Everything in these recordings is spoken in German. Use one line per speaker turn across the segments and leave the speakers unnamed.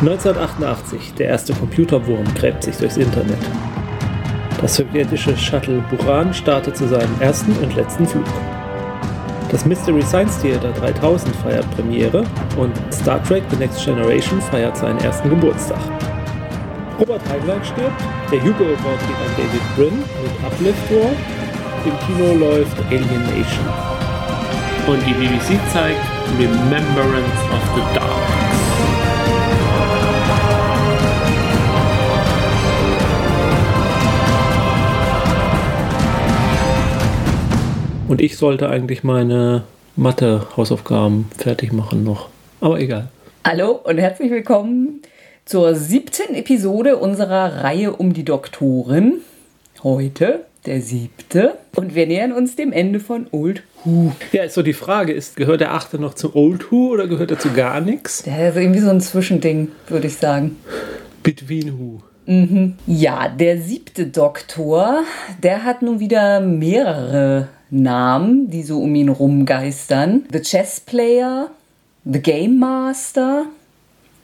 1988, der erste Computerwurm gräbt sich durchs Internet. Das sowjetische Shuttle Buran startet zu seinem ersten und letzten Flug. Das Mystery Science Theater 3000 feiert Premiere und Star Trek The Next Generation feiert seinen ersten Geburtstag. Robert Heinlein stirbt, der Hugo Award geht an David Brin mit Uplift War, im Kino läuft Alien Nation. Und die BBC zeigt Remembrance of the Dark. Und ich sollte eigentlich meine Mathe-Hausaufgaben fertig machen noch. Aber egal.
Hallo und herzlich willkommen zur siebten Episode unserer Reihe um die Doktoren. Heute der siebte. Und wir nähern uns dem Ende von Old Who.
Ja, ist so die Frage, ist, gehört der achte noch zu Old Who oder gehört er zu gar nichts?
Der ist irgendwie so ein Zwischending, würde ich sagen.
Between Who.
Mhm. Ja, der siebte Doktor, der hat nun wieder mehrere Namen, die so um ihn rumgeistern. The Chess Player, The Game Master,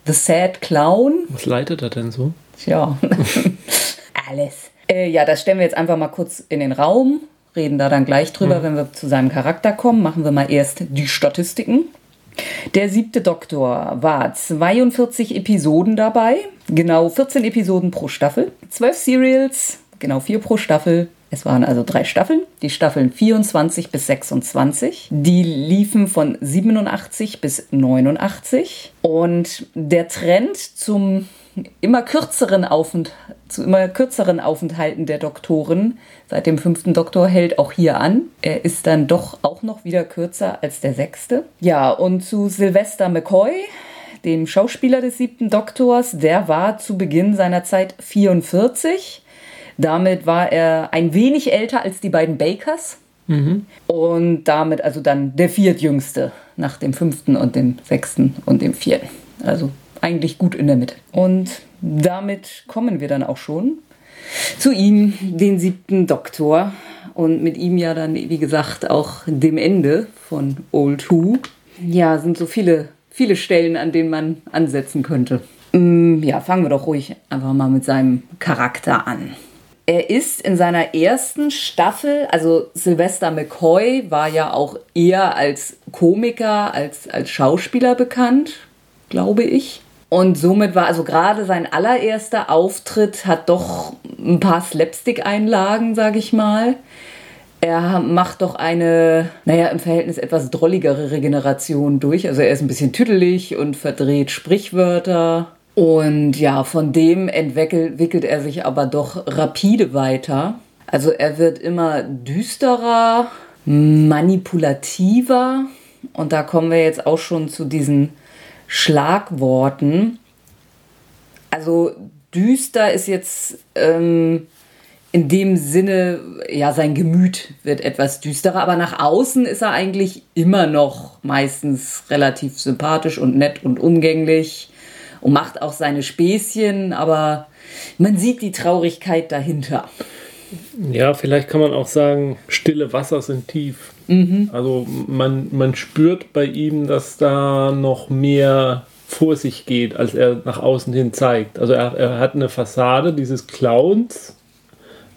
The Sad Clown.
Was leitet er denn so?
Tja, alles. Äh, ja, das stellen wir jetzt einfach mal kurz in den Raum, reden da dann gleich drüber, mhm. wenn wir zu seinem Charakter kommen. Machen wir mal erst die Statistiken. Der siebte Doktor war 42 Episoden dabei, genau 14 Episoden pro Staffel, 12 Serials, genau 4 pro Staffel, es waren also drei Staffeln, die Staffeln 24 bis 26. Die liefen von 87 bis 89. Und der Trend zum immer kürzeren Aufent zu immer kürzeren Aufenthalten der Doktoren seit dem fünften Doktor hält auch hier an. Er ist dann doch auch noch wieder kürzer als der sechste. Ja, und zu Sylvester McCoy, dem Schauspieler des siebten Doktors, der war zu Beginn seiner Zeit 44 damit war er ein wenig älter als die beiden Bakers. Mhm. Und damit also dann der viertjüngste nach dem fünften und dem sechsten und dem vierten. Also eigentlich gut in der Mitte. Und damit kommen wir dann auch schon zu ihm, den siebten Doktor. Und mit ihm ja dann, wie gesagt, auch dem Ende von Old Who. Ja, sind so viele, viele Stellen, an denen man ansetzen könnte. Mm, ja, fangen wir doch ruhig einfach mal mit seinem Charakter an. Er ist in seiner ersten Staffel, also Sylvester McCoy war ja auch eher als Komiker, als, als Schauspieler bekannt, glaube ich. Und somit war also gerade sein allererster Auftritt hat doch ein paar Slapstick-Einlagen, sage ich mal. Er macht doch eine, naja, im Verhältnis etwas drolligere Regeneration durch. Also er ist ein bisschen tüdelig und verdreht Sprichwörter. Und ja, von dem entwickelt er sich aber doch rapide weiter. Also er wird immer düsterer, manipulativer. Und da kommen wir jetzt auch schon zu diesen Schlagworten. Also düster ist jetzt ähm, in dem Sinne, ja, sein Gemüt wird etwas düsterer, aber nach außen ist er eigentlich immer noch meistens relativ sympathisch und nett und umgänglich und macht auch seine Späßchen, aber man sieht die Traurigkeit dahinter.
Ja, vielleicht kann man auch sagen, stille Wasser sind tief. Mhm. Also man, man spürt bei ihm, dass da noch mehr vor sich geht, als er nach außen hin zeigt. Also er, er hat eine Fassade dieses Clowns,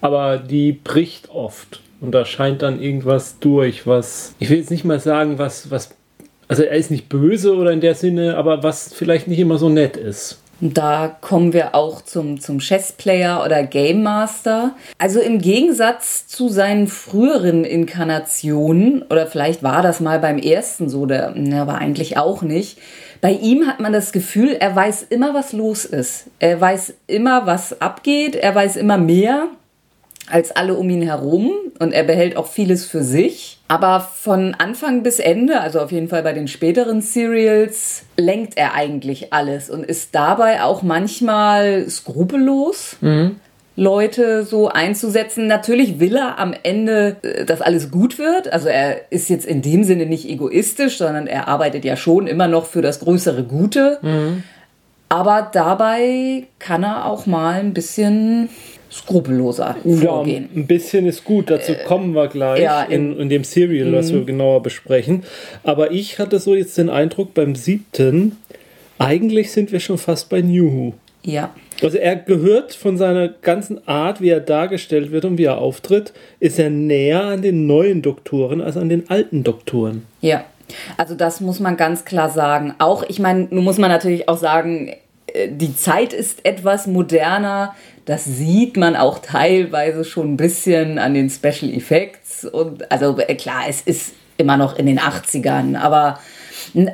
aber die bricht oft. Und da scheint dann irgendwas durch, was, ich will jetzt nicht mal sagen, was, was also er ist nicht böse oder in der Sinne, aber was vielleicht nicht immer so nett ist.
Da kommen wir auch zum, zum Chessplayer oder Game Master. Also im Gegensatz zu seinen früheren Inkarnationen, oder vielleicht war das mal beim ersten so, der, aber eigentlich auch nicht. Bei ihm hat man das Gefühl, er weiß immer, was los ist. Er weiß immer, was abgeht. Er weiß immer mehr als alle um ihn herum und er behält auch vieles für sich. Aber von Anfang bis Ende, also auf jeden Fall bei den späteren Serials, lenkt er eigentlich alles und ist dabei auch manchmal skrupellos. Mhm. Leute so einzusetzen. Natürlich will er am Ende, äh, dass alles gut wird. Also er ist jetzt in dem Sinne nicht egoistisch, sondern er arbeitet ja schon immer noch für das größere Gute. Mhm. Aber dabei kann er auch mal ein bisschen skrupelloser vorgehen.
Ja, ein bisschen ist gut, dazu äh, kommen wir gleich ja, in, in, dem Serial, was wir mhm. genauer besprechen. Aber ich hatte so jetzt den Eindruck beim siebten, Eigentlich sind wir schon fast bei New Who.
Ja.
Also er gehört von seiner ganzen Art, wie er dargestellt wird und wie er auftritt, ist er näher an den neuen Doktoren als an den alten Doktoren.
Ja. Also das muss man ganz klar sagen. Auch, ich meine, nun muss man natürlich auch sagen, die Zeit ist etwas moderner. Das sieht man auch teilweise schon ein bisschen an den Special Effects. Und also äh, klar, es ist immer noch in den 80ern, aber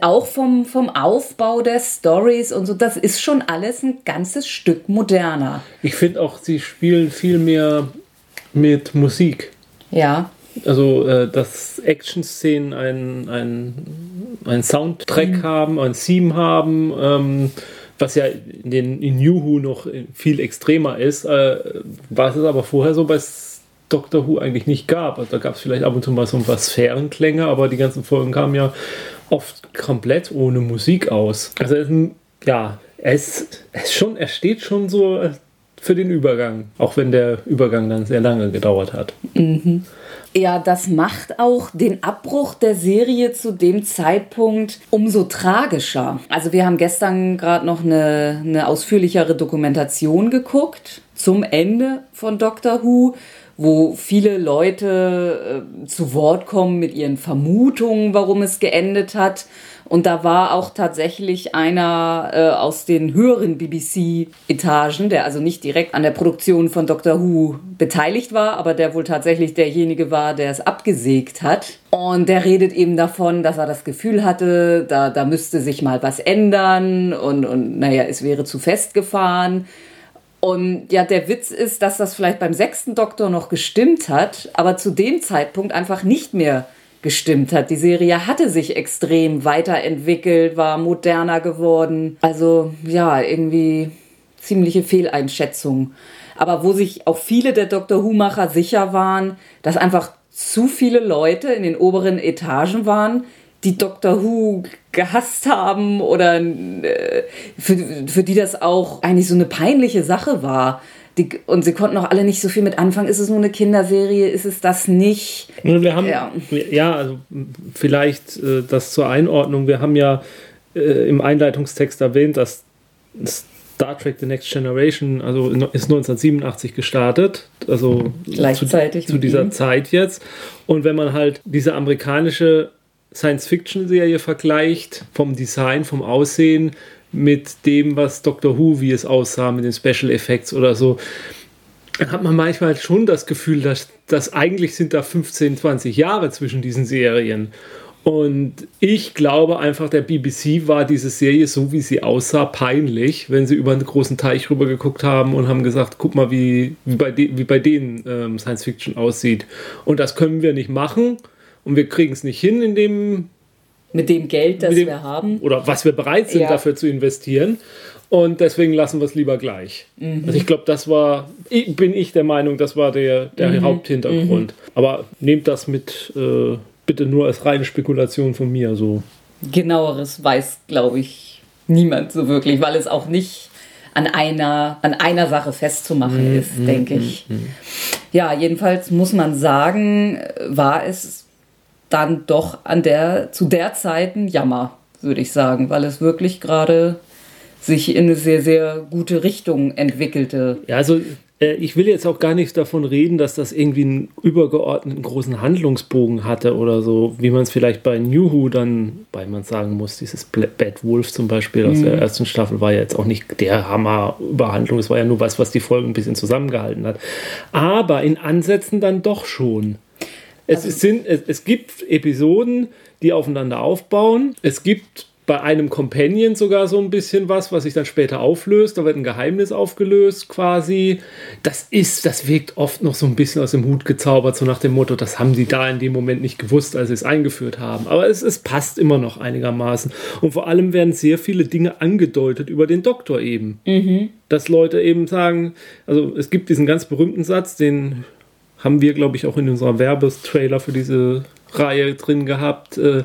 auch vom, vom Aufbau der Stories und so, das ist schon alles ein ganzes Stück moderner.
Ich finde auch, sie spielen viel mehr mit Musik.
Ja.
Also, äh, dass Action-Szenen einen ein Soundtrack mhm. haben, ein Theme haben, ähm, was ja in, den, in New Who noch viel extremer ist, äh, was es aber vorher so bei Doctor Who eigentlich nicht gab. Also da gab es vielleicht ab und zu mal so ein paar Sphärenklänge, aber die ganzen Folgen kamen ja oft komplett ohne Musik aus. Also ja, er ist, er ist schon, er steht schon so für den Übergang, auch wenn der Übergang dann sehr lange gedauert hat.
Mhm. Ja, das macht auch den Abbruch der Serie zu dem Zeitpunkt umso tragischer. Also wir haben gestern gerade noch eine, eine ausführlichere Dokumentation geguckt zum Ende von Doctor Who wo viele Leute äh, zu Wort kommen mit ihren Vermutungen, warum es geendet hat. Und da war auch tatsächlich einer äh, aus den höheren BBC-Etagen, der also nicht direkt an der Produktion von Doctor Who beteiligt war, aber der wohl tatsächlich derjenige war, der es abgesägt hat. Und der redet eben davon, dass er das Gefühl hatte, da, da müsste sich mal was ändern und, und naja, es wäre zu festgefahren. Und ja, der Witz ist, dass das vielleicht beim sechsten Doktor noch gestimmt hat, aber zu dem Zeitpunkt einfach nicht mehr gestimmt hat. Die Serie hatte sich extrem weiterentwickelt, war moderner geworden. Also ja, irgendwie ziemliche Fehleinschätzung. Aber wo sich auch viele der Doctor Who-Macher sicher waren, dass einfach zu viele Leute in den oberen Etagen waren, die Doctor Who gehasst haben oder äh, für, für die das auch eigentlich so eine peinliche Sache war. Die, und sie konnten auch alle nicht so viel mit anfangen. Ist es nur eine Kinderserie? Ist es das nicht?
Wir haben, ja, ja also vielleicht äh, das zur Einordnung. Wir haben ja äh, im Einleitungstext erwähnt, dass Star Trek The Next Generation, also ist 1987 gestartet, also
gleichzeitig
zu, zu dieser Zeit jetzt. Und wenn man halt diese amerikanische Science-Fiction-Serie vergleicht, vom Design, vom Aussehen mit dem, was Doctor Who, wie es aussah, mit den Special Effects oder so, dann hat man manchmal schon das Gefühl, dass, dass eigentlich sind da 15, 20 Jahre zwischen diesen Serien. Und ich glaube einfach, der BBC war diese Serie, so wie sie aussah, peinlich, wenn sie über einen großen Teich rüber geguckt haben und haben gesagt, guck mal, wie, wie, bei, de, wie bei denen ähm, Science Fiction aussieht. Und das können wir nicht machen und wir kriegen es nicht hin in dem
mit dem Geld, das dem, wir haben.
Oder was wir bereit sind, ja. dafür zu investieren. Und deswegen lassen wir es lieber gleich. Mhm. Also ich glaube, das war, bin ich der Meinung, das war der, der mhm. Haupthintergrund. Mhm. Aber nehmt das mit äh, bitte nur als reine Spekulation von mir so.
Genaueres weiß, glaube ich, niemand so wirklich, weil es auch nicht an einer, an einer Sache festzumachen mhm. ist, denke mhm. ich. Mhm. Ja, jedenfalls muss man sagen, war es dann doch an der, zu der Zeit ein Jammer, würde ich sagen, weil es wirklich gerade sich in eine sehr, sehr gute Richtung entwickelte.
Ja, also äh, ich will jetzt auch gar nicht davon reden, dass das irgendwie einen übergeordneten großen Handlungsbogen hatte oder so, wie man es vielleicht bei New Who dann, weil man sagen muss, dieses Bad Wolf zum Beispiel aus mhm. der ersten Staffel war ja jetzt auch nicht der Hammer Überhandlung, es war ja nur was, was die Folgen ein bisschen zusammengehalten hat. Aber in Ansätzen dann doch schon. Es, also, sind, es, es gibt Episoden, die aufeinander aufbauen. Es gibt bei einem Companion sogar so ein bisschen was, was sich dann später auflöst. Da wird ein Geheimnis aufgelöst quasi. Das ist, das wirkt oft noch so ein bisschen aus dem Hut gezaubert, so nach dem Motto, das haben die da in dem Moment nicht gewusst, als sie es eingeführt haben. Aber es, es passt immer noch einigermaßen. Und vor allem werden sehr viele Dinge angedeutet über den Doktor eben. Mhm. Dass Leute eben sagen, also es gibt diesen ganz berühmten Satz, den haben wir, glaube ich, auch in unserer Werbestrailer für diese Reihe drin gehabt. Äh,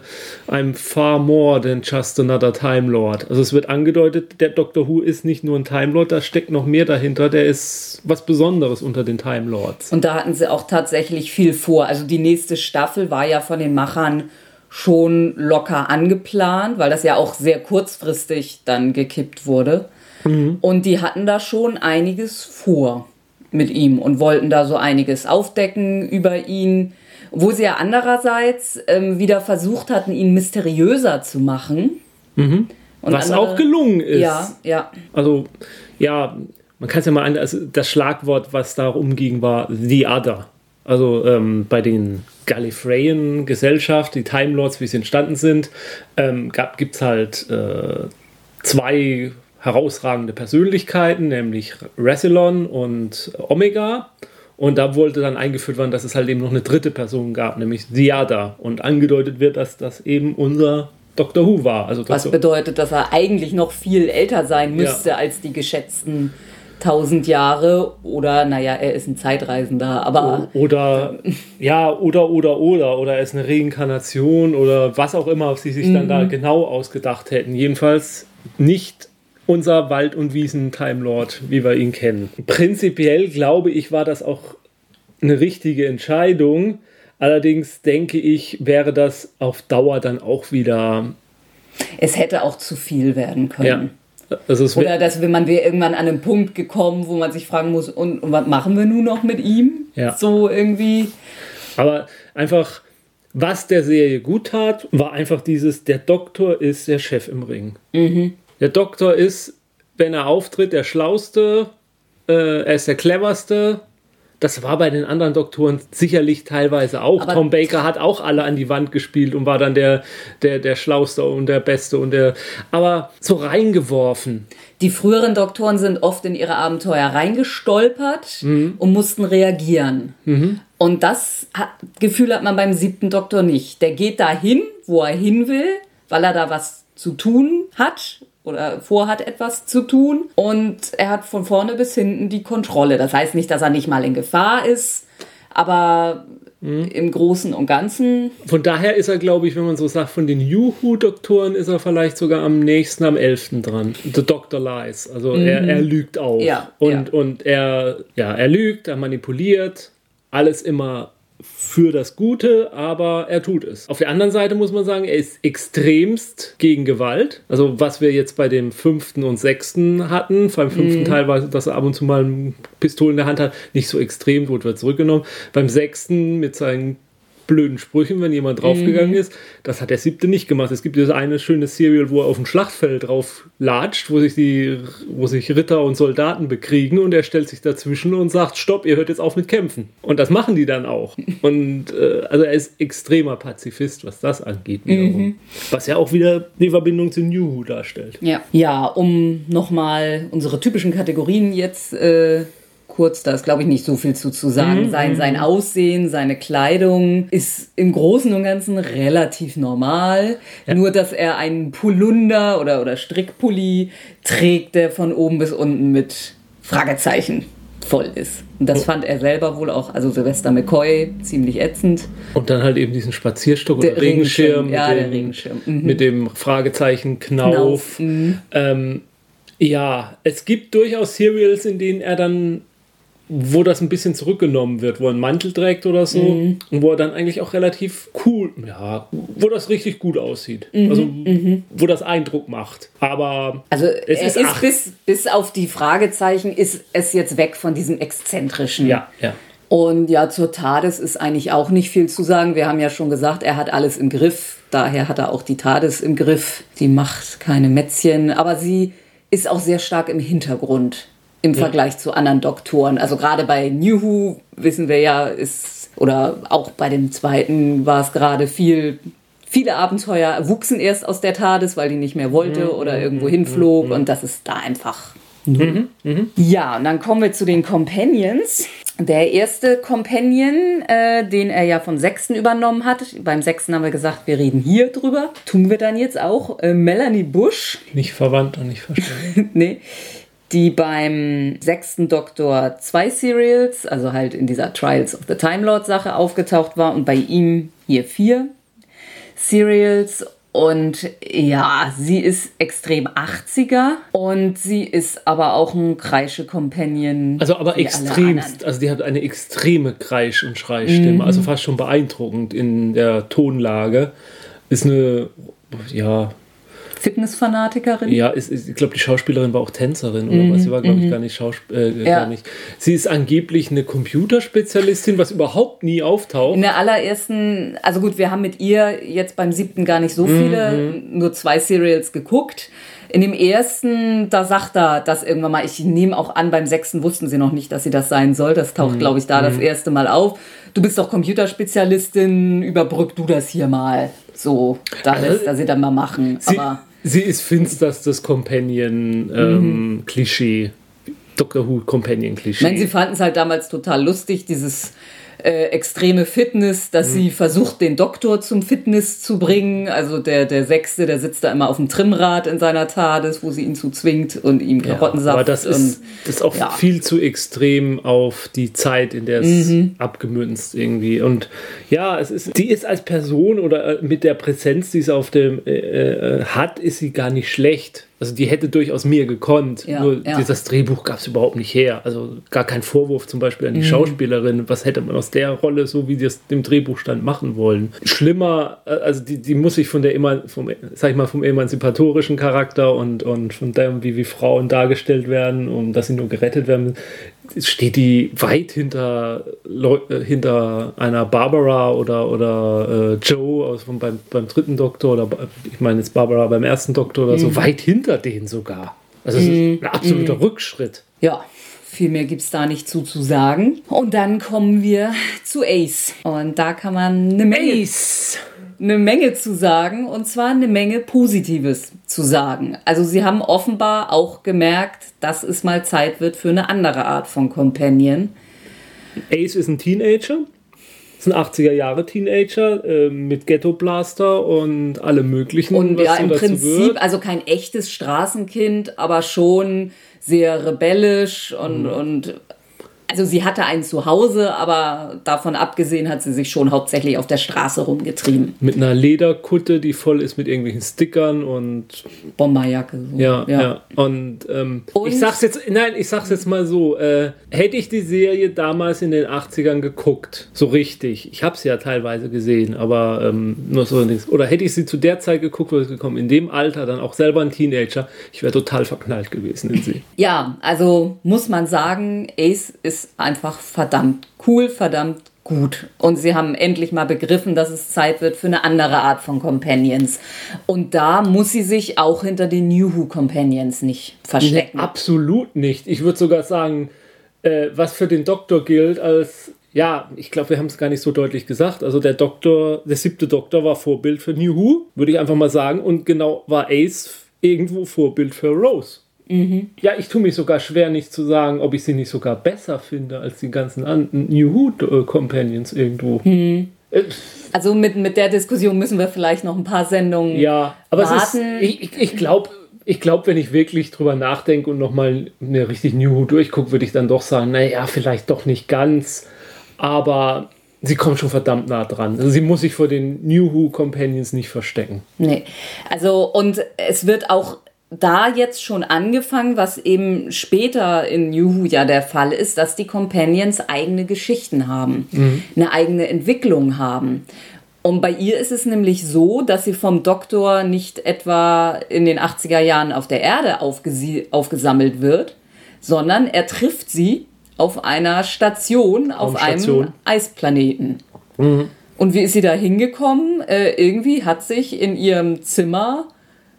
I'm far more than just another Time Lord. Also es wird angedeutet, der Doctor Who ist nicht nur ein Time Lord, da steckt noch mehr dahinter. Der ist was Besonderes unter den Time Lords.
Und da hatten sie auch tatsächlich viel vor. Also die nächste Staffel war ja von den Machern schon locker angeplant, weil das ja auch sehr kurzfristig dann gekippt wurde. Und die hatten da schon einiges vor mit ihm und wollten da so einiges aufdecken über ihn, wo sie ja andererseits ähm, wieder versucht hatten, ihn mysteriöser zu machen. Und
Was
andere-
auch gelungen ist.
Ja, ja.
Also, ja, man kann es ja mal an, also das Schlagwort, was da rumging, war The Other. Also ähm, bei den Gallifreyan Gesellschaft, die Time Lords, wie sie entstanden sind, ähm, gibt es halt äh, zwei herausragende Persönlichkeiten, nämlich Rassilon und Omega. Und da wollte dann eingeführt werden, dass es halt eben noch eine dritte Person gab, nämlich Other. Und angedeutet wird, dass das eben unser Doctor Who war. Also
Was
Dr.
bedeutet, dass er eigentlich noch viel älter sein müsste
Ja.
als die geschätzten 1000 Jahre. Oder, naja, er ist ein Zeitreisender, aber
Oder ja, oder oder oder oder er ist eine Reinkarnation oder was auch immer sie sich dann da genau ausgedacht hätten. Jedenfalls nicht unser Wald- und Wiesen-Time Lord, wie wir ihn kennen. Prinzipiell glaube ich, war das auch eine richtige Entscheidung. Allerdings denke ich, wäre das auf Dauer dann auch wieder.
es hätte auch zu viel werden können.
Ja. Also
Oder dass wenn man wäre irgendwann an einen Punkt gekommen, wo man sich fragen muss, und, und was machen wir nun noch mit ihm?
Ja.
So irgendwie.
Aber einfach, was der Serie gut tat, war einfach dieses, der Doktor ist der Chef im Ring. Der Doktor ist, wenn er auftritt, der Schlauste, äh, er ist der Cleverste. Das war bei den anderen Doktoren sicherlich teilweise auch.
Aber-
Tom Baker hat auch alle an die Wand gespielt und war dann der, der, der Schlauste und der Beste und der. Aber so reingeworfen.
Die früheren Doktoren sind oft in ihre Abenteuer reingestolpert und mussten reagieren. Und das hat, Gefühl hat man beim siebten Doktor nicht. Der geht dahin, wo er hin will, weil er da was zu tun hat oder vorhat, etwas zu tun. Und er hat von vorne bis hinten die Kontrolle. Das heißt nicht, dass er nicht mal in Gefahr ist, aber im Großen und Ganzen
Von daher ist er, glaube ich, wenn man so sagt, von den Juhu-Doktoren ist er vielleicht sogar am nächsten, am 11. dran. The Doctor Lies. Also er, er lügt auch.
Ja,
und,
ja.
und er, ja, er lügt, er manipuliert. Alles immer für das Gute, aber er tut es. Auf der anderen Seite muss man sagen, er ist extremst gegen Gewalt. Also was wir jetzt bei dem fünften und sechsten hatten, beim fünften Teil war, dass er ab und zu mal eine Pistole in der Hand hat, nicht so extrem, wurde zurückgenommen. Beim sechsten mit seinen blöden Sprüchen, wenn jemand draufgegangen ist. Das hat der siebte nicht gemacht. Es gibt dieses eine schöne Serial, wo er auf dem Schlachtfeld drauf latscht, wo sich die, wo sich Ritter und Soldaten bekriegen und er stellt sich dazwischen und sagt, stopp, ihr hört jetzt auf mit Kämpfen. Und das machen die dann auch. Und äh, also er ist extremer Pazifist, was das angeht. Wiederum. Was ja auch wieder die Verbindung zu New Who darstellt.
Ja, ja um nochmal unsere typischen Kategorien jetzt äh, kurz, da ist glaube ich nicht so viel zu, zu sagen. Sein, sein Aussehen, seine Kleidung ist im Großen und Ganzen relativ normal. Nur, dass er einen Polunder oder, oder Strickpulli trägt, der von oben bis unten mit Fragezeichen voll ist. Und das fand er selber wohl auch, also Sylvester McCoy, ziemlich ätzend.
Und dann halt eben diesen Spazierstock
Der
oder Regenschirm,
Regenschirm, ja,
mit,
der
dem,
Regenschirm, mhm.
mit dem Fragezeichen Knauf.
Knauf, mhm.
Ähm, ja, es gibt durchaus Serials, in denen er dann, wo das ein bisschen zurückgenommen wird, wo er einen Mantel trägt oder so
Mhm.
und wo er dann eigentlich auch relativ cool, ja, wo das richtig gut aussieht.
Mhm,
Also, wo das Eindruck macht. Aber
Also
es ist,
ist, bis, bis auf die Fragezeichen ist es jetzt weg von diesem Exzentrischen.
ja, ja.
Und ja, zur TARDIS ist eigentlich auch nicht viel zu sagen. Wir haben ja schon gesagt, er hat alles im Griff. Daher hat er auch die TARDIS im Griff. Die macht keine Mätzchen, aber sie ist auch sehr stark im Hintergrund im Vergleich zu anderen Doktoren. Also gerade bei New Who wissen wir ja, ist, oder auch bei dem zweiten war es gerade viel, viele Abenteuer wuchsen erst aus der TARDIS, weil die nicht mehr wollte oder irgendwo hinflog und das ist da einfach ja, und dann kommen wir zu den Companions. Der erste Companion, äh, den er ja vom sechsten übernommen hat. Beim sechsten haben wir gesagt, wir reden hier drüber. Tun wir dann jetzt auch. Äh, Melanie Bush,
Nicht verwandt und nicht verstanden.
nee, die beim sechsten Doktor zwei Serials, also halt in dieser Trials of the Time Lord Sache aufgetaucht war und bei ihm hier vier Serials. Und ja, sie ist extrem 80er und sie ist aber auch ein Kreische-Companion.
Also aber extremst, also die hat eine extreme Kreisch- und Schreistimme,
Mhm.
also fast schon beeindruckend in der Tonlage. ist eine, ja,
Fitnessfanatikerin.
Ja, ist, ist, ich glaube, die Schauspielerin war auch Tänzerin oder was. Sie war, glaube ich, gar nicht Schauspielerin. Äh,
Ja.
gar nicht. Sie ist angeblich eine Computerspezialistin, was überhaupt nie auftaucht.
In der allerersten, also gut, wir haben mit ihr jetzt beim siebten gar nicht so viele, nur zwei Serials geguckt. In dem ersten, da sagt er das irgendwann mal, ich nehme auch an, beim sechsten wussten sie noch nicht, dass sie das sein soll. Das taucht, glaube ich, da das erste Mal auf. Du bist doch Computerspezialistin, überbrück du das hier mal. So, da lässt er sie dann mal machen.
Sie,
Aber
sie ist finsterstes Companion-Klischee. Doctor Who
ich meine, sie
Companion-Klischee.
fanden es halt damals total lustig, dieses äh, extreme Fitness, dass
Mhm.
sie versucht, den Doktor zum Fitness zu bringen. Also der, der Sechste, der sitzt da immer auf dem Trimmrad in seiner TARDIS, wo sie ihn zu zwingt und ihm Karottensaft.
aber das ist, das ist auch
ja.
viel zu extrem auf die Zeit, in der es
Mhm.
abgemünzt irgendwie. Und ja, es ist, die ist als Person oder äh, mit der Präsenz, die sie auf dem äh, äh, hat, ist sie gar nicht schlecht. Also die hätte durchaus mehr gekonnt.
Ja,
Nur
ja.
dieses Drehbuch gab es überhaupt nicht her. Also gar kein Vorwurf zum Beispiel an
Mhm.
die Schauspielerin. Was hätte man aus der Rolle, so wie das dem Drehbuch stand, machen wollen? Schlimmer, äh, also die, die muss sich von der Eman vom, sag ich mal, vom emanzipatorischen Charakter und, und von dem, wie, wie Frauen dargestellt werden und dass sie nur gerettet werden, steht die weit hinter, Leu äh, hinter einer Barbara oder, oder äh, Joe aus, beim, beim dritten Doktor oder ich meine jetzt Barbara beim ersten Doktor oder so, weit hinter denen sogar. Also es ist ein absoluter Rückschritt.
ja, viel mehr gibt es da nicht zu, zu sagen. Und dann kommen wir zu Ace. Und da kann man eine Menge
Ace!
Eine Menge zu sagen und zwar eine Menge Positives zu sagen. Also sie haben offenbar auch gemerkt, dass es mal Zeit wird für eine andere Art von Companion.
Ace ist ein Teenager. Ist ein 80er Jahre Teenager äh, mit Ghetto Blaster und allem möglichen.
Und ja, im Prinzip,
gehört.
also kein echtes Straßenkind, aber schon sehr rebellisch und,
Mhm.
und also sie hatte ein Zuhause, aber davon abgesehen hat sie sich schon hauptsächlich auf der Straße rumgetrieben.
mit einer Lederkutte, die voll ist mit irgendwelchen Stickern und
Bomberjacke. So.
Ja, ja. Und, ähm,
Und-
ich sag's jetzt, nein, ich sag's jetzt mal so, äh, hätte ich die Serie damals in den 80ern geguckt, so richtig, ich habe sie ja teilweise gesehen, aber ähm, nur so nichts. Oder hätte ich sie zu der Zeit geguckt, wo sie gekommen, in dem Alter, dann auch selber ein Teenager, ich wäre total verknallt gewesen in sie.
Ja, also muss man sagen, Ace ist einfach verdammt cool, verdammt gut. Und sie haben endlich mal begriffen, dass es Zeit wird für eine andere Art von Companions. Und da muss sie sich auch hinter den New Who Companions nicht verstecken.
Absolut nicht. Ich würde sogar sagen, äh, was für den Doktor gilt als, ja, ich glaube, wir haben es gar nicht so deutlich gesagt. Also der Doktor, der siebte Doktor war Vorbild für New Who, würde ich einfach mal sagen. Und genau war Ace irgendwo Vorbild für Rose. Ja, ich tue mich sogar schwer, nicht zu sagen, ob ich sie nicht sogar besser finde als die ganzen anderen New Who äh, Companions irgendwo. Äh,
Also mit, mit der Diskussion müssen wir vielleicht noch ein paar Sendungen
Ja, aber es ist,
warten.
ich, ich, ich glaube, ich glaub, wenn ich wirklich drüber nachdenke und nochmal eine richtig New Who durchgucke, würde ich dann doch sagen, naja, vielleicht doch nicht ganz, aber sie kommt schon verdammt nah dran. Also sie muss sich vor den New Who Companions nicht verstecken.
Nee. Also, und es wird auch da jetzt schon angefangen, was eben später in Who ja der Fall ist, dass die Companions eigene Geschichten haben, eine eigene Entwicklung haben. Und bei ihr ist es nämlich so, dass sie vom Doktor nicht etwa in den 80er Jahren auf der Erde aufgesammelt wird, sondern er trifft sie auf einer Station, auf einem. Eisplaneten. Und wie ist sie da hingekommen? Äh, irgendwie hat sich in ihrem Zimmer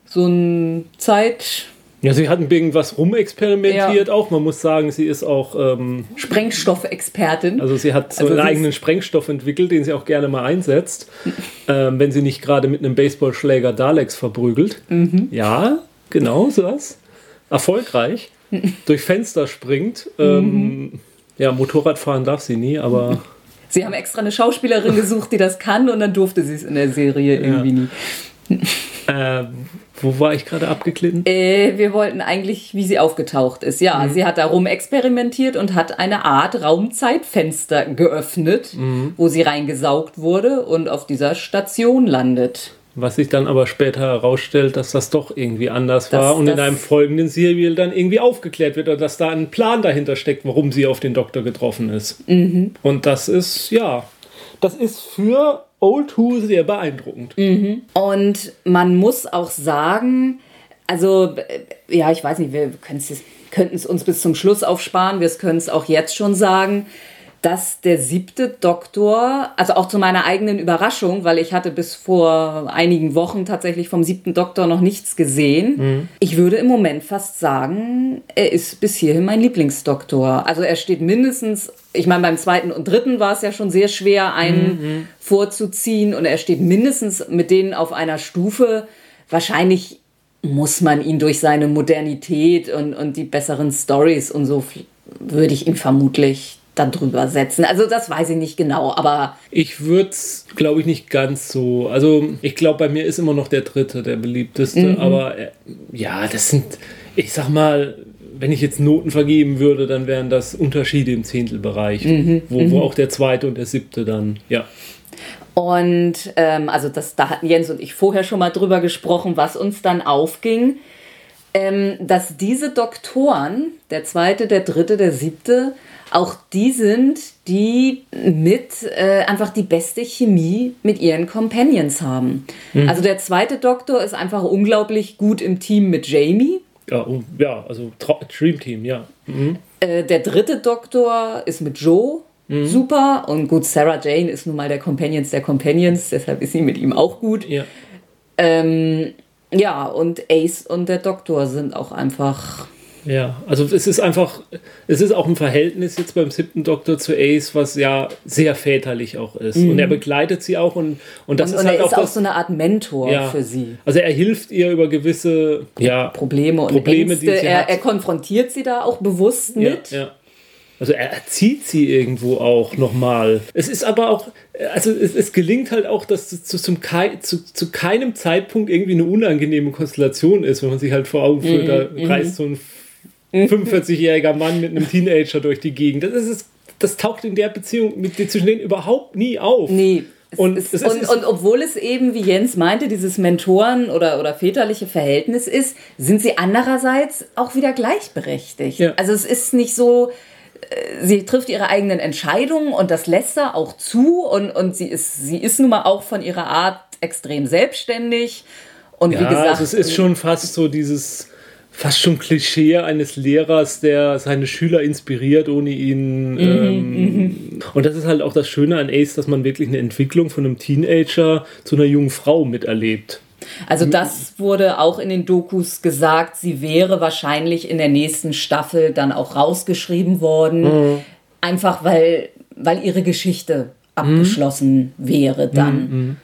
so ein Zeit
Ja, sie hat irgendwas rumexperimentiert auch. Man muss sagen, sie ist auch, ähm,
Sprengstoffexpertin.
also sie hat so
Also
einen eigenen Sprengstoff entwickelt, den sie auch gerne mal einsetzt, ähm, wenn sie nicht gerade mit einem Baseballschläger Daleks verprügelt.
Mhm.
Ja, genau so was. Erfolgreich. Durch Fenster springt. Ähm,
Mhm.
Ja, Motorrad fahren darf sie nie, aber
Sie haben extra eine Schauspielerin gesucht, die das kann, und dann durfte sie es in der Serie irgendwie nie.
ähm, wo war ich gerade abgeglitten?
Äh, wir wollten eigentlich, wie sie aufgetaucht ist. Ja,
Mhm.
sie hat da rumexperimentiert und hat eine Art Raumzeitfenster geöffnet,
Mhm.
wo sie reingesaugt wurde und auf dieser Station landet.
Was sich dann aber später herausstellt, dass das doch irgendwie anders
Das-
war und in einem folgenden Serial dann irgendwie aufgeklärt wird oder dass da ein Plan dahinter steckt, warum sie auf den Doktor getroffen ist.
Mhm.
Und das ist, ja, das ist für Old Who sehr beeindruckend.
Und man muss auch sagen, also, ja, ich weiß nicht, wir könnten es uns bis zum Schluss aufsparen, wir können es auch jetzt schon sagen, dass der siebte Doktor, also auch zu meiner eigenen Überraschung, weil ich hatte bis vor einigen Wochen tatsächlich vom siebten Doktor noch nichts gesehen. Ich würde im Moment fast sagen, er ist bis hierhin mein Lieblingsdoktor. Also er steht mindestens, ich meine, beim zweiten und dritten war es ja schon sehr schwer, einen vorzuziehen und er steht mindestens mit denen auf einer Stufe. Wahrscheinlich muss man ihn durch seine Modernität und, und die besseren Stories und so würde ich ihn vermutlich dann drüber setzen. Also das weiß ich nicht genau, aber
Ich würde es, glaube ich, nicht ganz so. Also ich glaube, bei mir ist immer noch der dritte der beliebteste. Aber äh, ja, das sind, ich sag mal, wenn ich jetzt Noten vergeben würde, dann wären das Unterschiede im Zehntelbereich, wo, wo auch der zweite und der siebte dann, ja.
Und ähm, also das, da hatten Jens und ich vorher schon mal drüber gesprochen, was uns dann aufging, ähm, dass diese Doktoren, der zweite, der dritte, der siebte, auch die sind, die mit äh, einfach die beste Chemie mit ihren Companions haben. Also der zweite Doktor ist einfach unglaublich gut im Team mit Jamie.
Ja, oh, ja also Dream Team, ja. Mhm.
Äh, der dritte Doktor ist mit Joe super. Und gut, Sarah Jane ist nun mal der Companions der Companions, deshalb ist sie mit ihm auch gut.
Ja.
Ähm, ja, und Ace und der Doktor sind auch einfach.
Ja, also es ist einfach, es ist auch ein Verhältnis jetzt beim siebten Doktor zu Ace, was ja sehr väterlich auch ist. Und er begleitet sie auch und, und das
Und,
ist
und
halt
er
auch
ist auch
das,
so eine Art Mentor
ja.
für sie.
Also er hilft ihr über gewisse ja,
Probleme und
Probleme,
Ängste.
die sie
er,
hat.
er konfrontiert sie da auch bewusst
Ja,
mit.
ja. Also er erzieht sie irgendwo auch nochmal. Es ist aber auch, also es, es gelingt halt auch, dass es zu, zum Kei, zu, zu keinem Zeitpunkt irgendwie eine unangenehme Konstellation ist, wenn man sich halt vor Augen führt, da
Mhm,
reist so ein 45-jähriger Mann mit einem Teenager durch die Gegend. Das, ist, das taucht in der Beziehung mit, zwischen denen überhaupt nie auf.
Nee. Es
Und es ist-
und, und obwohl es eben, wie Jens meinte, dieses Mentoren- oder, oder väterliche Verhältnis ist, sind sie andererseits auch wieder gleichberechtigt.
Ja.
Also es ist nicht so, äh, sie trifft ihre eigenen Entscheidungen und das lässt er auch zu und, und sie, ist, sie ist nun mal auch von ihrer Art extrem selbstständig. Und
Ja,
wie gesagt,
also es ist schon fast so dieses, fast schon Klischee eines Lehrers, der seine Schüler inspiriert, ohne ihn.
Mhm,
ähm, und das ist halt auch das Schöne an Ace, dass man wirklich eine Entwicklung von einem Teenager zu einer jungen Frau miterlebt.
Also das wurde auch in den Dokus gesagt, sie wäre wahrscheinlich in der nächsten Staffel dann auch rausgeschrieben worden. Einfach weil, weil ihre Geschichte abgeschlossen wäre dann.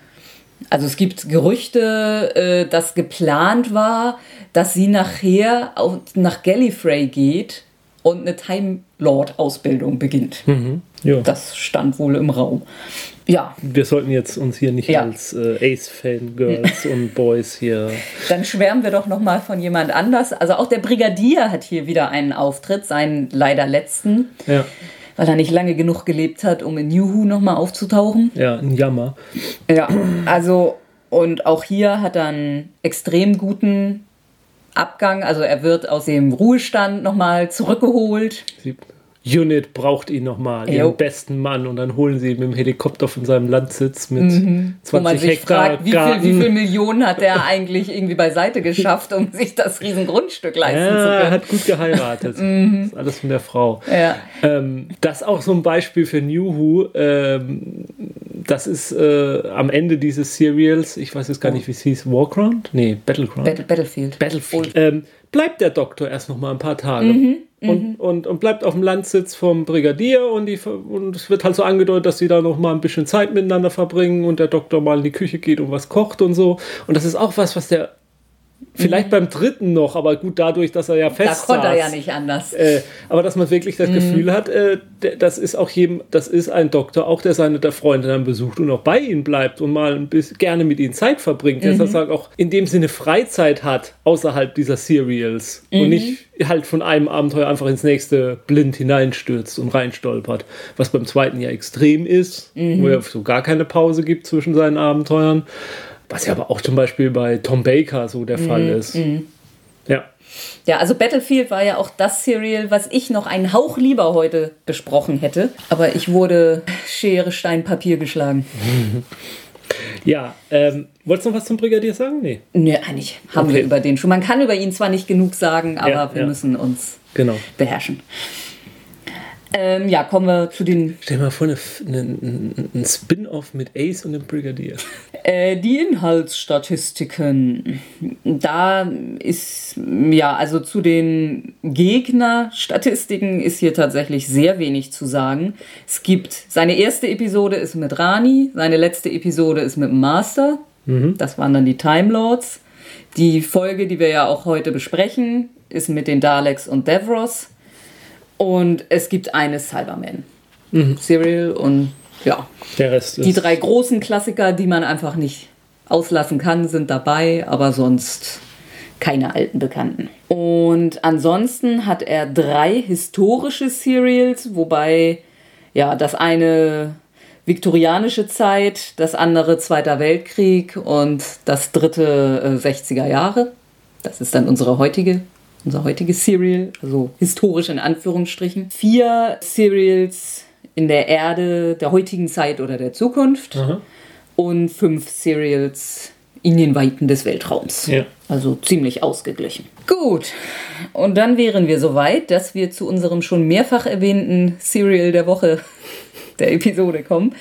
Also es gibt Gerüchte, äh, dass geplant war, dass sie nachher auch nach Gallifrey geht und eine Time Lord Ausbildung beginnt.
Ja.
Das stand wohl im Raum. Ja,
Wir sollten jetzt uns hier nicht
Ja.
als äh, Ace-Fan-Girls und Boys hier.
Dann schwärmen wir doch noch mal von jemand anders. Also auch der Brigadier hat hier wieder einen Auftritt, seinen leider letzten,
Ja,
weil er nicht lange genug gelebt hat, um in New Who noch mal aufzutauchen.
ja, ein Jammer.
Ja, also und auch hier hat er einen extrem guten Abgang. Also er wird aus dem Ruhestand noch mal zurückgeholt.
Unit braucht ihn nochmal,
Jo.
ihren besten Mann, und dann holen sie ihn mit dem Helikopter von seinem Landsitz mit 20
Mhm. Wo man sich
Hektar
fragt, wie viel, wie viel Millionen hat er eigentlich irgendwie beiseite geschafft, um sich das riesen Grundstück leisten
Ja,
zu
er
können.
hat gut geheiratet. das ist alles von der Frau.
Ja.
Ähm, das ist auch so ein Beispiel für New Who. Ähm, das ist äh, am Ende dieses Serials, ich weiß jetzt gar nicht, wie es hieß, Warground? Nee, Battleground.
Battle, Battlefield.
Battlefield. Ähm, bleibt der Doktor erst noch mal ein paar Tage.
Mhm,
und, und, und bleibt auf dem Landsitz vom Brigadier und, die, und es wird halt so angedeutet, dass sie da noch mal ein bisschen Zeit miteinander verbringen und der Doktor mal in die Küche geht und was kocht und so. Und das ist auch was, was der vielleicht beim dritten noch, aber gut dadurch, dass er ja
Mhm. Da
fest
konnte er ja nicht anders.
Äh, aber dass man wirklich
Mhm.
das Gefühl hat, äh, das ist auch jedem, das ist ein Doktor, auch der seine der Freunde dann besucht und auch bei ihnen bleibt und mal ein bisschen gerne mit ihnen Zeit verbringt, der
Mhm.
sozusagen auch in dem Sinne Freizeit hat außerhalb dieser Serials
Mhm.
und nicht halt von einem Abenteuer einfach ins nächste blind hineinstürzt und reinstolpert, was beim zweiten ja extrem ist,
Mhm.
wo er so gar keine Pause gibt zwischen seinen Abenteuern, was ja aber auch zum Beispiel bei Tom Baker so der Fall
Mhm.
ist. Ja.
Ja, also Battlefield war ja auch das Serial, was ich noch einen Hauch lieber heute besprochen hätte. Aber ich wurde Schere, Stein, Papier geschlagen.
Ja, ähm, wolltest du noch was zum Brigadier sagen? Nee.
Nö, eigentlich haben
Okay.
wir über den schon. Man kann über ihn zwar nicht genug sagen, aber
Ja,
wir
ja.
müssen uns
Genau.
beherrschen. Ähm, ja, kommen wir zu den
Stell dir mal vor, ein Spin-off mit Ace und dem Brigadier.
Äh, die Inhaltsstatistiken. Da ist, ja, also zu den Gegnerstatistiken ist hier tatsächlich sehr wenig zu sagen. Es gibt, seine erste Episode ist mit Rani, seine letzte Episode ist mit Master. Das waren dann die Time Lords. Die Folge, die wir ja auch heute besprechen, ist mit den Daleks und Devros. Und es gibt eine Cyberman. Serial und ja,
Der Rest ist.
die drei großen Klassiker, die man einfach nicht auslassen kann, sind dabei, aber sonst keine alten Bekannten. Und ansonsten hat er drei historische Serials, wobei ja das eine viktorianische Zeit, das andere Zweiter Weltkrieg und das dritte äh, 60er Jahre. Das ist dann unsere heutige unser heutiges Serial, also historisch in Anführungsstrichen. Vier Serials in der Erde der heutigen Zeit oder der Zukunft und fünf Serials in den Weiten des Weltraums.
Ja.
Also ziemlich ausgeglichen. Gut, und dann wären wir soweit, dass wir zu unserem schon mehrfach erwähnten Serial der Woche, der Episode kommen.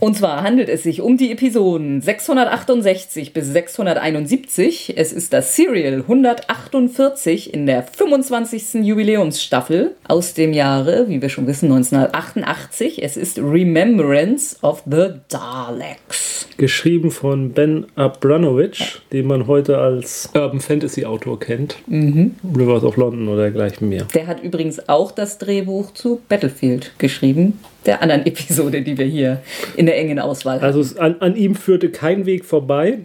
Und zwar handelt es sich um die Episoden 668 bis 671. Es ist das Serial 148 in der 25. Jubiläumsstaffel aus dem Jahre, wie wir schon wissen, 1988. Es ist Remembrance of the Daleks.
Geschrieben von Ben Abramovich, den man heute als Urban Fantasy Autor kennt. Rivers of London oder dergleichen mehr.
Der hat übrigens auch das Drehbuch zu Battlefield geschrieben, der anderen Episode, die wir hier in der engen Auswahl.
Also es, an, an ihm führte kein Weg vorbei.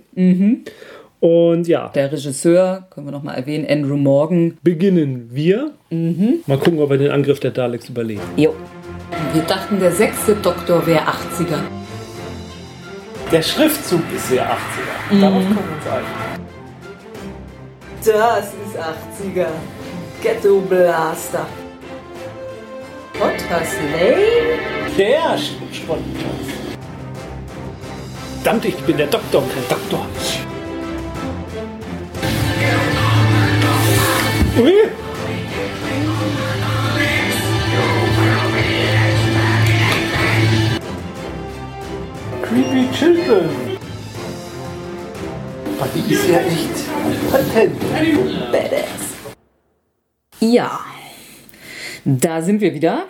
Und ja,
Der Regisseur, können wir nochmal erwähnen, Andrew Morgan.
beginnen wir. Mal gucken, ob wir den Angriff der Daleks überleben.
Jo. Wir dachten, der sechste Doktor wäre 80er.
Der Schriftzug ist sehr 80er. Darauf kommen wir uns ein.
Das ist 80er. Ghetto Blaster. Potters Lane?
Der Spottenplatz. Verdammt, ich bin der Doktor, kein Doktor. Ui. Creepy Children. Ah, die ist ja echt patent.
Badass. Ja. Da sind wir wieder.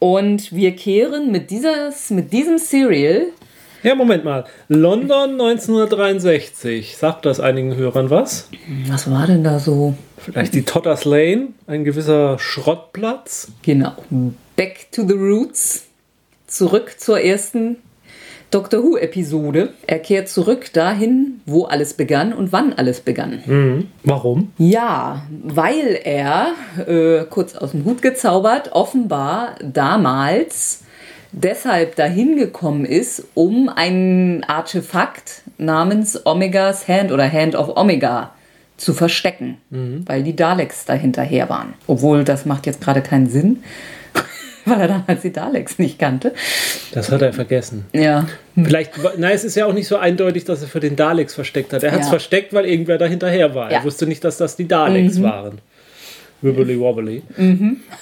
Und wir kehren mit, dieses, mit diesem Serial
Ja, Moment mal. London 1963. Sagt das einigen Hörern was?
Was war denn da so?
Vielleicht die Totters Lane, ein gewisser Schrottplatz.
Genau. Back to the Roots. Zurück zur ersten Doctor Who-Episode. Er kehrt zurück dahin, wo alles begann und wann alles begann.
Warum?
Ja, weil er, äh, kurz aus dem Hut gezaubert, offenbar damals deshalb dahin gekommen ist, um ein Artefakt namens Omegas Hand oder Hand of Omega zu verstecken, weil die Daleks dahinterher waren. Obwohl, das macht jetzt gerade keinen Sinn, weil er damals die Daleks nicht kannte.
Das hat er vergessen.
Ja,
Vielleicht, na, es ist ja auch nicht so eindeutig, dass er für den Daleks versteckt hat. Er hat es
Ja.
versteckt, weil irgendwer da hinterher war.
Ja.
Er wusste nicht, dass das die Daleks waren. Wibbly wobbly.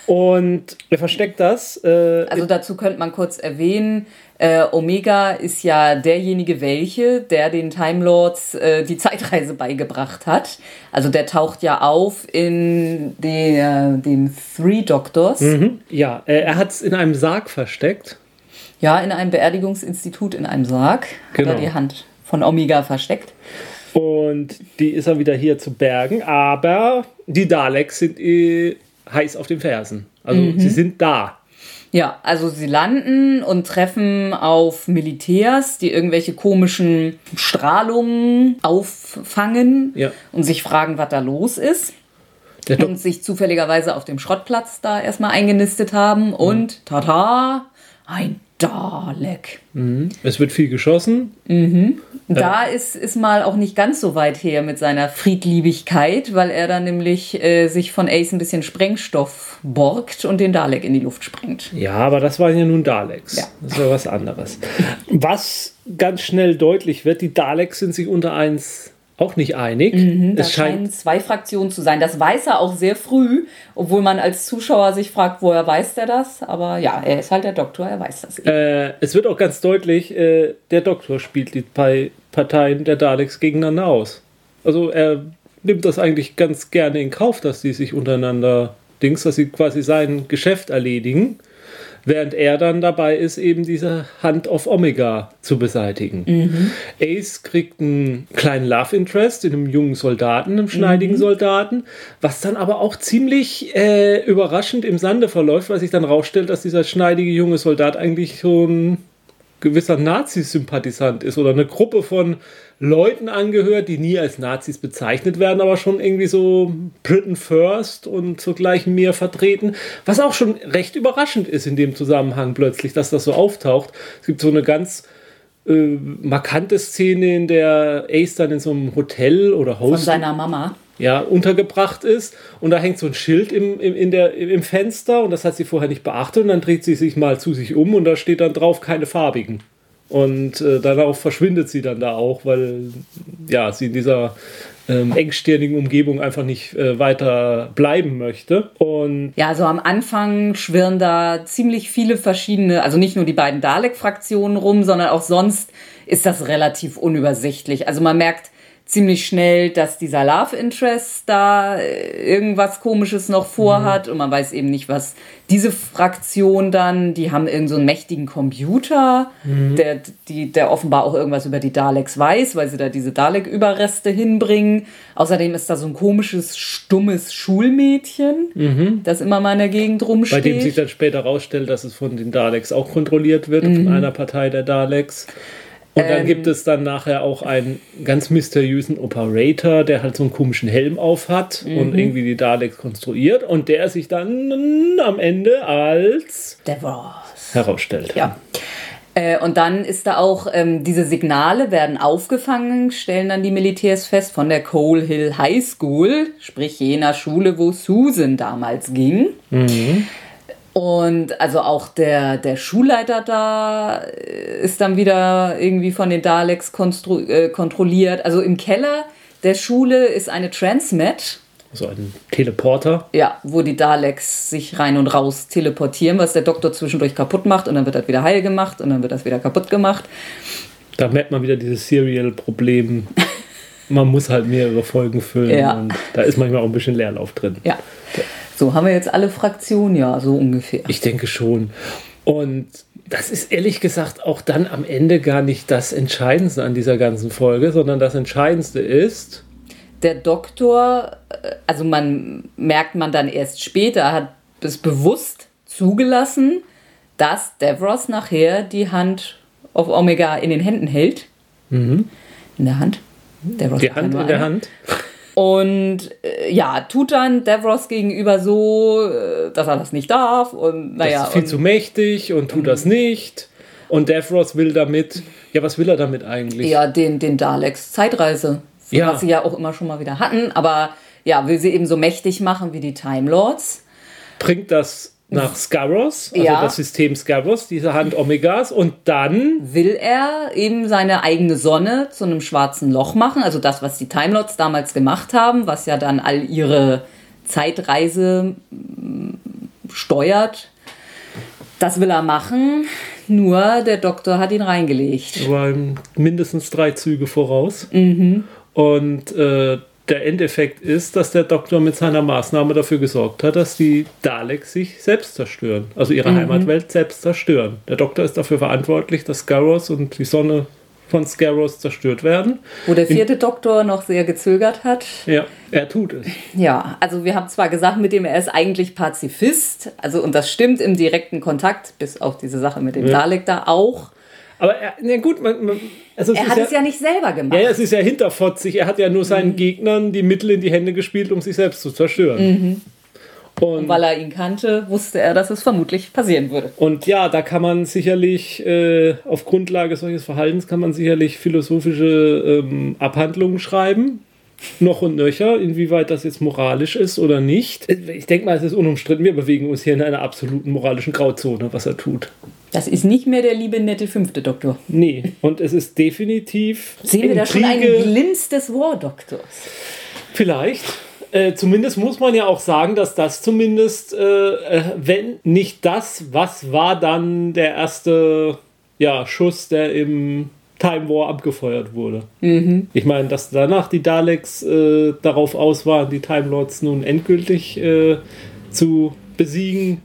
Und er versteckt das. Äh,
Also dazu könnte man kurz erwähnen, äh, Omega ist ja derjenige welche, der den Time Lords äh, die Zeitreise beigebracht hat. Also der taucht ja auf in der, den Three Doctors.
mhm. Ja, äh, er hat es in einem Sarg versteckt.
Ja, in einem Beerdigungsinstitut in einem Sarg
Genau.
hat er die Hand von Omega versteckt.
Und die ist er wieder hier zu bergen. Aber die Daleks sind äh, heiß auf den Fersen. Also sie sind da.
Ja, also sie landen und treffen auf Militärs, die irgendwelche komischen Strahlungen auffangen
Ja.
und sich fragen, was da los ist. Und sich zufälligerweise auf dem Schrottplatz da erstmal eingenistet haben und tata, ein Dalek.
Es wird viel geschossen.
Da ist, ist mal auch nicht ganz so weit her mit seiner Friedliebigkeit, weil er dann nämlich äh, sich von Ace ein bisschen Sprengstoff borgt und den Dalek in die Luft sprengt.
Ja, aber das waren ja nun Daleks.
Ja.
Das ist ja was anderes. Was ganz schnell deutlich wird, die Daleks sind sich unter eins auch nicht einig.
Das
es
scheinen
scheint,
zwei Fraktionen zu sein. Das weiß er auch sehr früh, obwohl man als Zuschauer sich fragt, woher weiß der das? Aber ja, er ist halt der Doktor, er weiß das.
äh, es wird auch ganz deutlich, äh, der Doktor spielt die Pai- Parteien der Daleks gegeneinander aus. Also er nimmt das eigentlich ganz gerne in Kauf, dass die sich untereinander Dings, dass sie quasi sein Geschäft erledigen, während er dann dabei ist, eben diese Hand of Omega zu beseitigen. Ace kriegt einen kleinen Love Interest in einem jungen Soldaten, einem schneidigen Soldaten, was dann aber auch ziemlich äh, überraschend im Sande verläuft, weil sich dann rausstellt, dass dieser schneidige junge Soldat eigentlich so ein gewisser Nazi-Sympathisant ist oder eine Gruppe von Leuten angehört, die nie als Nazis bezeichnet werden, aber schon irgendwie so Britain First und zugleich mehr vertreten, was auch schon recht überraschend ist in dem Zusammenhang plötzlich, dass das so auftaucht. Es gibt so eine ganz äh, markante Szene, in der Ace dann in so einem Hotel oder
Von
Host
seiner Mama.
ja, untergebracht ist und da hängt so ein Schild im, im, in der, im Fenster und das hat sie vorher nicht beachtet und dann dreht sie sich mal zu sich um und da steht dann drauf keine farbigen. Und äh, darauf verschwindet sie dann da auch, weil ja, sie in dieser ähm, engstirnigen Umgebung einfach nicht äh, weiter bleiben möchte. Und
Ja, also am Anfang schwirren da ziemlich viele verschiedene, also nicht nur die beiden Dalek-Fraktionen rum, sondern auch sonst ist das relativ unübersichtlich. Also man merkt ziemlich schnell, dass dieser Love Interest da äh, irgendwas Komisches noch vorhat und man weiß eben nicht, was diese Fraktion dann, die haben irgend so einen mächtigen Computer, der, die, der offenbar auch irgendwas über die Daleks weiß, weil sie da diese Dalek-Überreste hinbringen. Außerdem ist da so ein komisches, stummes Schulmädchen, das immer mal in der Gegend
bei dem sich
rumsteht.
dann später rausstellt, dass es von den Daleks auch kontrolliert wird, von einer Partei der Daleks. Und dann gibt es dann nachher auch einen ganz mysteriösen Operator, der halt so einen komischen Helm auf hat und irgendwie die Daleks konstruiert und der sich dann am Ende als
Davros.
herausstellt.
Ja. Äh, und dann ist da auch, ähm, diese Signale werden aufgefangen, stellen dann die Militärs fest, von der Coal Hill High School, sprich jener Schule, wo Susan damals ging. Und also auch der, der Schulleiter da äh, ist dann wieder irgendwie von den Daleks konstru äh, kontrolliert. Also im Keller der Schule ist eine Transmet,
So ein Teleporter.
ja, wo die Daleks sich rein und raus teleportieren, was der Doktor zwischendurch kaputt macht und dann wird das wieder heil gemacht und dann wird das wieder kaputt gemacht.
Da merkt man wieder dieses Serial-Problem. Man muss halt mehrere Folgen füllen
Ja.
und da ist manchmal auch ein bisschen Leerlauf drin.
Ja. So, haben wir jetzt alle Fraktionen? Ja, so ungefähr.
Ich denke schon. Und das ist ehrlich gesagt auch dann am Ende gar nicht das Entscheidendste an dieser ganzen Folge, sondern das Entscheidendste ist,
Der Doktor, äh, also man merkt man dann erst später, hat es bewusst zugelassen, dass Davros nachher die Hand auf Omega in den Händen hält. In der Hand. Davros
Mhm. die Hand in der
eine.
Hand.
Und äh, ja, tut dann Davros gegenüber so, äh, dass er das nicht darf. Und naja,
das ist viel
und,
zu mächtig und tut das nicht. Und Davros will damit, ja, was will er damit eigentlich?
ja, den, den Daleks Zeitreise,
Ja.
was sie ja auch immer schon mal wieder hatten. Aber ja, will sie eben so mächtig machen wie die Time Lords.
Bringt das nach Scaros, also
Ja.
das System Scaros, diese Hand Omegas, und dann
will er eben seine eigene Sonne zu einem schwarzen Loch machen. Also das, was die Time Lords damals gemacht haben, was ja dann all ihre Zeitreise mm, steuert. Das will er machen, nur der Doktor hat ihn reingelegt.
war ihm mindestens drei Züge voraus.
Mhm.
Und äh, der Endeffekt ist, dass der Doktor mit seiner Maßnahme dafür gesorgt hat, dass die Daleks sich selbst zerstören. Also ihre
Mhm.
Heimatwelt selbst zerstören. Der Doktor ist dafür verantwortlich, dass Scaros und die Sonne von Scaros zerstört werden.
Wo der vierte Doktor noch sehr gezögert hat.
Ja, er tut es.
Ja, also wir haben zwar gesagt, mit dem er ist eigentlich Pazifist, also und das stimmt im direkten Kontakt, bis auf diese Sache mit dem
Ja.
Dalek da auch.
Aber er, na gut, man, man, also
Er hat
ja,
es ja nicht selber gemacht.
ja, ja, es ist ja hinterfotzig. Er hat ja nur seinen Gegnern die Mittel in die Hände gespielt, um sich selbst zu zerstören.
Und weil er ihn kannte, wusste er, dass es vermutlich passieren würde.
Und ja, da kann man sicherlich, äh, auf Grundlage solches Verhaltens, kann man sicherlich philosophische ähm, Abhandlungen schreiben. Noch und nöcher, inwieweit das jetzt moralisch ist oder nicht. Ich denke mal, es ist unumstritten. Wir bewegen uns hier in einer absoluten moralischen Grauzone, was er tut.
Das ist nicht mehr der liebe, nette fünfte Doktor.
Nee, und es ist definitiv.
Sehen wir da schon einen Glimpse des War-Doktors?
Vielleicht. Äh, zumindest muss man ja auch sagen, dass das zumindest, äh, äh, wenn nicht das, was war dann der erste ja, Schuss, der im Time War abgefeuert wurde. Mhm. Ich meine, dass danach die Daleks äh, darauf aus waren, die Time Lords nun endgültig äh, zu besiegen,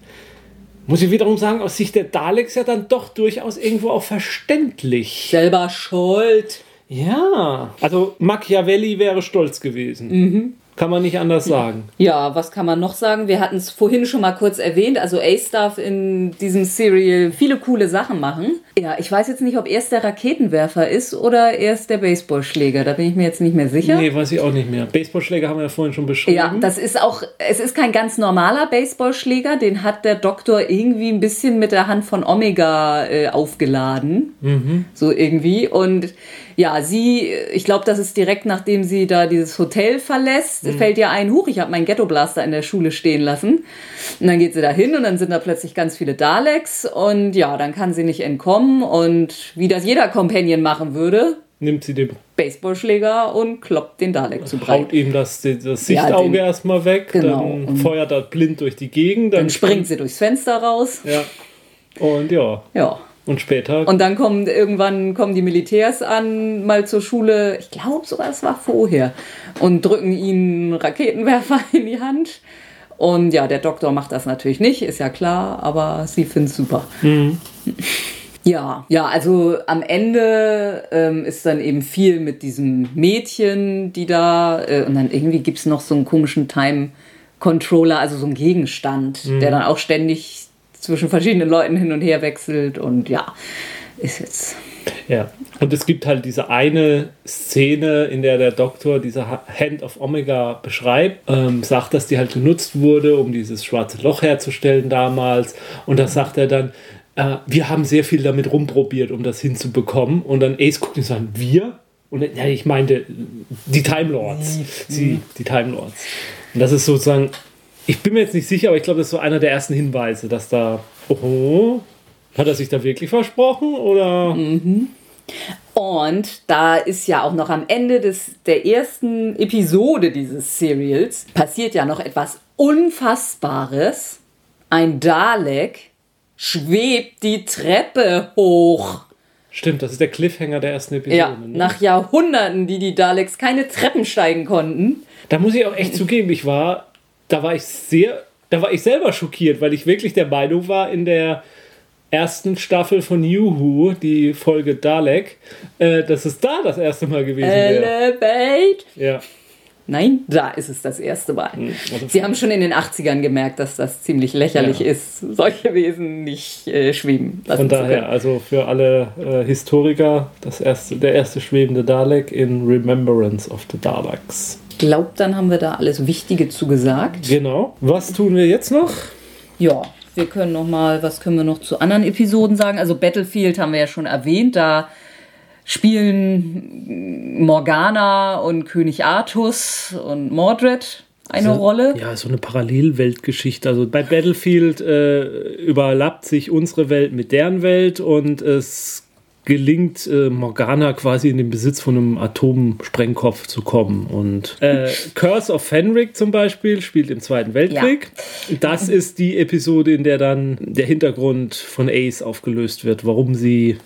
muss ich wiederum sagen, aus Sicht der Daleks ja dann doch durchaus irgendwo auch verständlich.
Selber schuld.
Ja, also Machiavelli wäre stolz gewesen. Mhm. Kann man nicht anders sagen.
Ja, was kann man noch sagen? Wir hatten es vorhin schon mal kurz erwähnt. Also Ace darf in diesem Serial viele coole Sachen machen. Ja, ich weiß jetzt nicht, ob er der Raketenwerfer ist oder er der Baseballschläger. Da bin ich mir jetzt nicht mehr sicher.
Nee, weiß ich auch nicht mehr. Baseballschläger haben wir ja vorhin schon beschrieben.
Ja, das ist auch, es ist kein ganz normaler Baseballschläger. Den hat der Doktor irgendwie ein bisschen mit der Hand von Omega äh, aufgeladen. Mhm. So irgendwie. Und ja, sie, ich glaube, das ist direkt nachdem sie da dieses Hotel verlässt, mhm. fällt ihr ein, huch, ich habe meinen Ghetto Blaster in der Schule stehen lassen. Und dann geht sie da hin und dann sind da plötzlich ganz viele Daleks und ja, dann kann sie nicht entkommen und wie das jeder Companion machen würde,
nimmt sie den
Baseballschläger und kloppt den Dalek zu breit.
Haut ihm das, das Sichtauge ja, erstmal weg, genau. dann feuert er blind durch die Gegend.
Dann, dann springt sie durchs Fenster raus.
Ja. Und ja.
Ja.
Und später?
Und dann kommen irgendwann kommen die Militärs an, mal zur Schule. Ich glaube sogar, es war vorher. Und drücken ihnen Raketenwerfer in die Hand. Und ja, der Doktor macht das natürlich nicht, ist ja klar, aber sie findet es super. Mhm. Ja, ja, also am Ende ähm, ist dann eben viel mit diesem Mädchen, die da, äh, und dann irgendwie gibt es noch so einen komischen Time Controller, also so einen Gegenstand, mhm. der dann auch ständig zwischen verschiedenen Leuten hin und her wechselt und ja, ist jetzt.
Ja, und es gibt halt diese eine Szene, in der der Doktor diese Hand of Omega beschreibt, ähm, sagt, dass die halt genutzt wurde, um dieses schwarze Loch herzustellen damals. Und da sagt er dann, äh, wir haben sehr viel damit rumprobiert, um das hinzubekommen. Und dann Ace guckt und sagt, wir? Und ja, ich meinte die Time Lords. Sie, die Time Lords. Und das ist sozusagen ich bin mir jetzt nicht sicher, aber ich glaube, das ist so einer der ersten Hinweise, dass da, oh, hat er sich da wirklich versprochen oder?
Mhm. Und da ist ja auch noch am Ende des, der ersten Episode dieses Serials passiert ja noch etwas Unfassbares. Ein Dalek schwebt die Treppe hoch.
Stimmt, das ist der Cliffhanger der ersten Episode.
Ja, ne? nach Jahrhunderten, die die Daleks keine Treppen steigen konnten.
Da muss ich auch echt zugeben, ich war da war ich sehr, da war ich selber schockiert, weil ich wirklich der Meinung war, in der ersten Staffel von Juhu, die Folge Dalek, äh, dass es da das erste Mal gewesen wäre.
Elevate!
Ja.
Nein, da ist es das erste Mal. Also Sie haben schon in den 80ern gemerkt, dass das ziemlich lächerlich ja. ist, solche Wesen nicht äh, schweben
Von daher, also für alle äh, Historiker, das erste, der erste schwebende Dalek in Remembrance of the Daleks
glaube, dann haben wir da alles Wichtige zu gesagt.
Genau. Was tun wir jetzt noch?
Ja, wir können noch mal, was können wir noch zu anderen Episoden sagen? Also Battlefield haben wir ja schon erwähnt, da spielen Morgana und König Artus und Mordred eine
also,
Rolle.
Ja, so eine Parallelweltgeschichte. Also bei Battlefield äh, überlappt sich unsere Welt mit deren Welt und es gelingt äh, Morgana quasi in den Besitz von einem Atomsprengkopf zu kommen. Und äh, Curse of Fenric zum Beispiel spielt im Zweiten Weltkrieg. Ja. Das ist die Episode, in der dann der Hintergrund von Ace aufgelöst wird, warum sie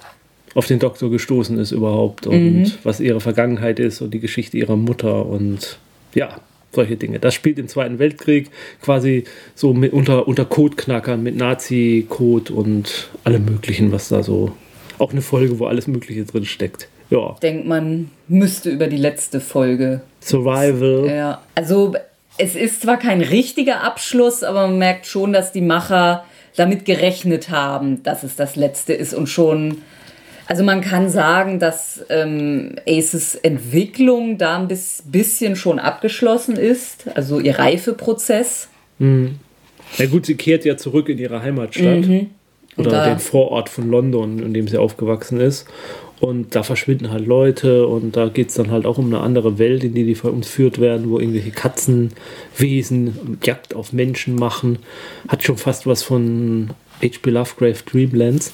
auf den Doktor gestoßen ist überhaupt und mhm. was ihre Vergangenheit ist und die Geschichte ihrer Mutter und ja, solche Dinge. Das spielt im Zweiten Weltkrieg quasi so mit unter, unter Codeknackern, mit Nazi-Code und allem Möglichen, was da so auch eine Folge, wo alles Mögliche drin steckt. Ja.
Denkt man, müsste über die letzte Folge.
Survival.
Ja. Also, es ist zwar kein richtiger Abschluss, aber man merkt schon, dass die Macher damit gerechnet haben, dass es das letzte ist und schon. Also man kann sagen, dass ähm, Aces Entwicklung da ein bisschen schon abgeschlossen ist, also ihr Reifeprozess. Mhm.
Na gut, sie kehrt ja zurück in ihre Heimatstadt.
Mhm.
Oder
da-
den Vorort von London, in dem sie aufgewachsen ist. Und da verschwinden halt Leute und da geht es dann halt auch um eine andere Welt, in die die entführt werden, wo irgendwelche Katzenwesen Jagd auf Menschen machen. Hat schon fast was von H.P. Lovecraft Dreamlands.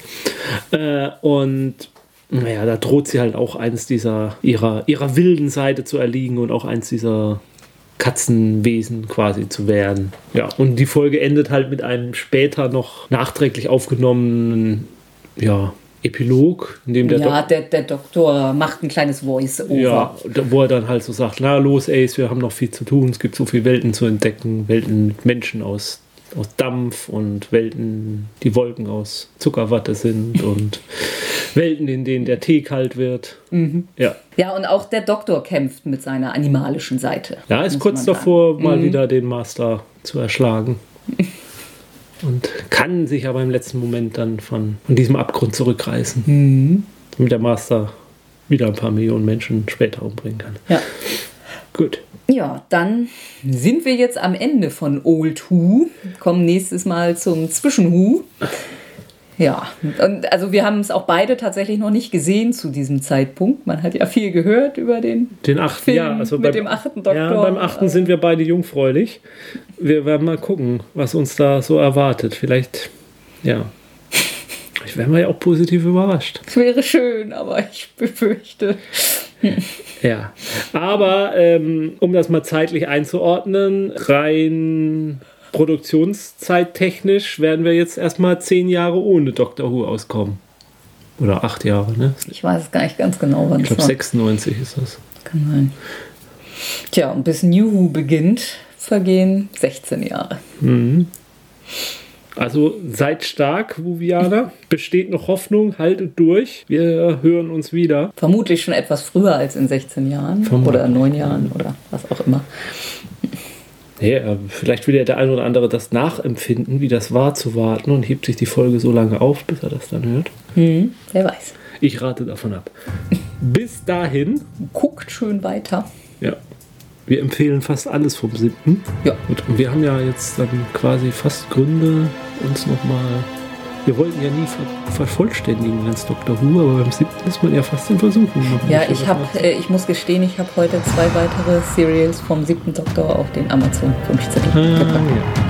Äh, und naja, da droht sie halt auch eins dieser ihrer, ihrer wilden Seite zu erliegen und auch eins dieser Katzenwesen quasi zu werden. Ja, und die Folge endet halt mit einem später noch nachträglich aufgenommenen ja, Epilog, in dem der
ja,
Dok-
der, der Doktor macht ein kleines Voice-Over.
ja, wo er dann halt so sagt, na los Ace, wir haben noch viel zu tun, es gibt so viele Welten zu entdecken, Welten mit Menschen aus, aus Dampf und Welten, die Wolken aus Zuckerwatte sind und Welten, in denen der Tee kalt wird.
Mhm.
Ja.
Ja, und auch der Doktor kämpft mit seiner animalischen Seite.
Ja, ist kurz
man sagen.
davor, mal
Mhm.
wieder den Master zu erschlagen. Und kann sich aber im letzten Moment dann von, von diesem Abgrund zurückreißen.
Mhm.
Damit der Master wieder ein paar Millionen Menschen später umbringen kann.
Ja.
Gut.
Ja, dann sind wir jetzt am Ende von Old Who, kommen nächstes Mal zum Zwischen Who. Ja, und also wir haben es auch beide tatsächlich noch nicht gesehen zu diesem Zeitpunkt. Man hat ja viel gehört über den.
Den achten,
Film
ja, also
mit
beim,
dem achten Doktor.
Ja, beim achten sind wir beide jungfräulich. Wir werden mal gucken, was uns da so erwartet. Vielleicht, ja. Ich wäre mal ja auch positiv überrascht.
Es wäre schön, aber ich befürchte.
Ja, aber ähm, um das mal zeitlich einzuordnen, rein produktionszeittechnisch werden wir jetzt erstmal zehn Jahre ohne Doctor Who auskommen. Oder acht Jahre, ne?
Ich weiß es gar nicht ganz genau, wann
Ich glaube
war.
96 ist das.
Kann sein. Tja, und bis New Who beginnt, vergehen 16 Jahre.
Also seid stark, Wuviana. Besteht noch Hoffnung, haltet durch. Wir hören uns wieder.
Vermutlich schon etwas früher als in 16 Jahren
Vermutlich.
oder 9 Jahren oder was auch immer.
Ja, äh, vielleicht will ja der ein oder andere das nachempfinden, wie das war zu warten und hebt sich die Folge so lange auf, bis er das dann hört.
Hm, wer weiß.
Ich rate davon ab. Bis dahin,
Guckt schön weiter.
ja, wir empfehlen fast alles vom siebten.
Ja.
Und und wir haben ja jetzt dann quasi fast Gründe, uns nochmal. Wir wollten ja nie ver vervollständigen als Dr. Who, aber beim siebten ist man ja fast in Versuchung.
Ja, ich
nachzuholen.
äh, ich muss gestehen, ich habe heute zwei weitere Serials vom siebten Doktor auf den Amazon 15
Ah,
gepackt.
ja.